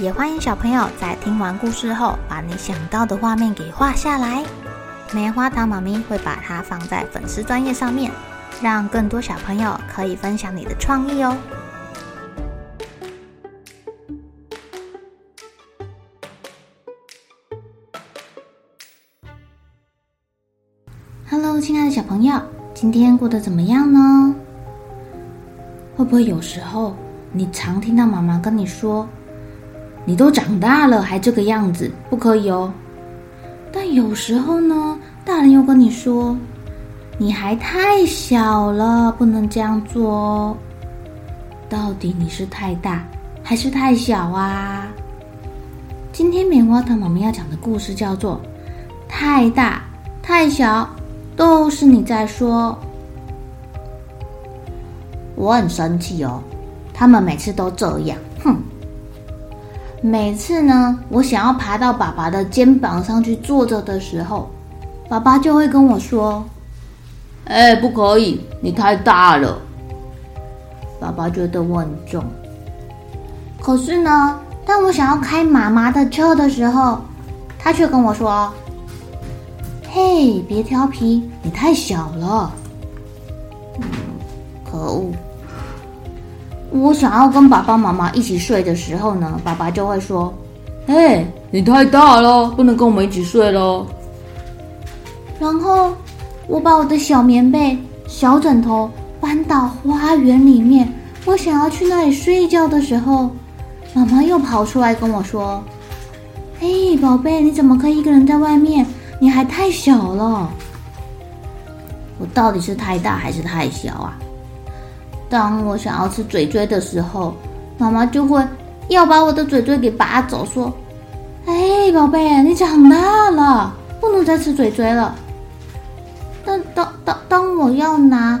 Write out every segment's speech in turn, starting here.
也欢迎小朋友在听完故事后，把你想到的画面给画下来。棉花糖妈咪会把它放在粉丝专页上面，让更多小朋友可以分享你的创意哦。Hello，亲爱的小朋友，今天过得怎么样呢？会不会有时候你常听到妈妈跟你说，你都长大了还这个样子，不可以哦。但有时候呢，大人又跟你说，你还太小了，不能这样做哦。到底你是太大还是太小啊？今天棉花糖妈妈要讲的故事叫做《太大太小》，都是你在说。我很生气哦，他们每次都这样，每次呢，我想要爬到爸爸的肩膀上去坐着的时候，爸爸就会跟我说：“哎，不可以，你太大了。”爸爸觉得我很重。可是呢，当我想要开妈妈的车的时候，他却跟我说：“嘿，别调皮，你太小了。”嗯，可恶。我想要跟爸爸妈妈一起睡的时候呢，爸爸就会说：“嘿，你太大了，不能跟我们一起睡喽。”然后我把我的小棉被、小枕头搬到花园里面，我想要去那里睡觉的时候，妈妈又跑出来跟我说：“嘿，宝贝，你怎么可以一个人在外面？你还太小了。”我到底是太大还是太小啊？当我想要吃嘴嘴的时候，妈妈就会要把我的嘴嘴给拔走，说：“哎，宝贝，你长大了，不能再吃嘴嘴了。”但当当当我要拿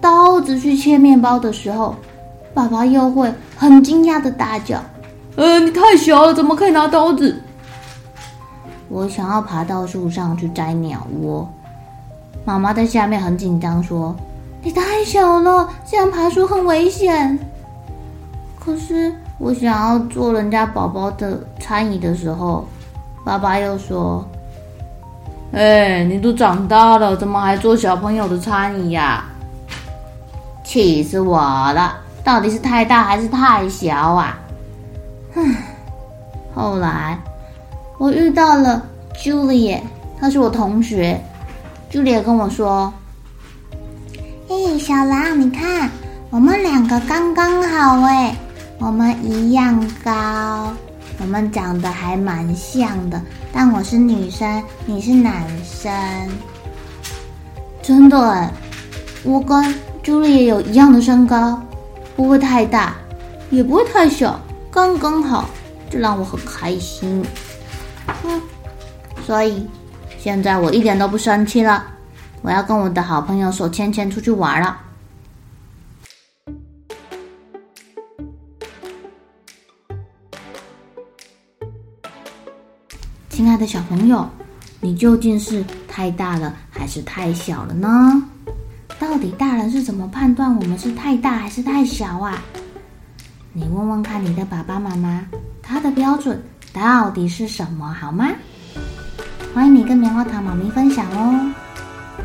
刀子去切面包的时候，爸爸又会很惊讶的大叫：“呃，你太小了，怎么可以拿刀子？”我想要爬到树上去摘鸟窝，妈妈在下面很紧张说。你太小了，这样爬树很危险。可是我想要坐人家宝宝的餐椅的时候，爸爸又说：“哎，你都长大了，怎么还坐小朋友的餐椅呀？”气死我了！到底是太大还是太小啊？唉，后来我遇到了 Julie，她是我同学。Julie 跟我说。嘿，小狼，你看，我们两个刚刚好哎，我们一样高，我们长得还蛮像的，但我是女生，你是男生。真的哎，我跟朱莉也有一样的身高，不会太大，也不会太小，刚刚好，这让我很开心。嗯，所以现在我一点都不生气了。我要跟我的好朋友手牵牵出去玩了。亲爱的小朋友，你究竟是太大了还是太小了呢？到底大人是怎么判断我们是太大还是太小啊？你问问看你的爸爸妈妈，他的标准到底是什么好吗？欢迎你跟棉花糖妈咪分享哦。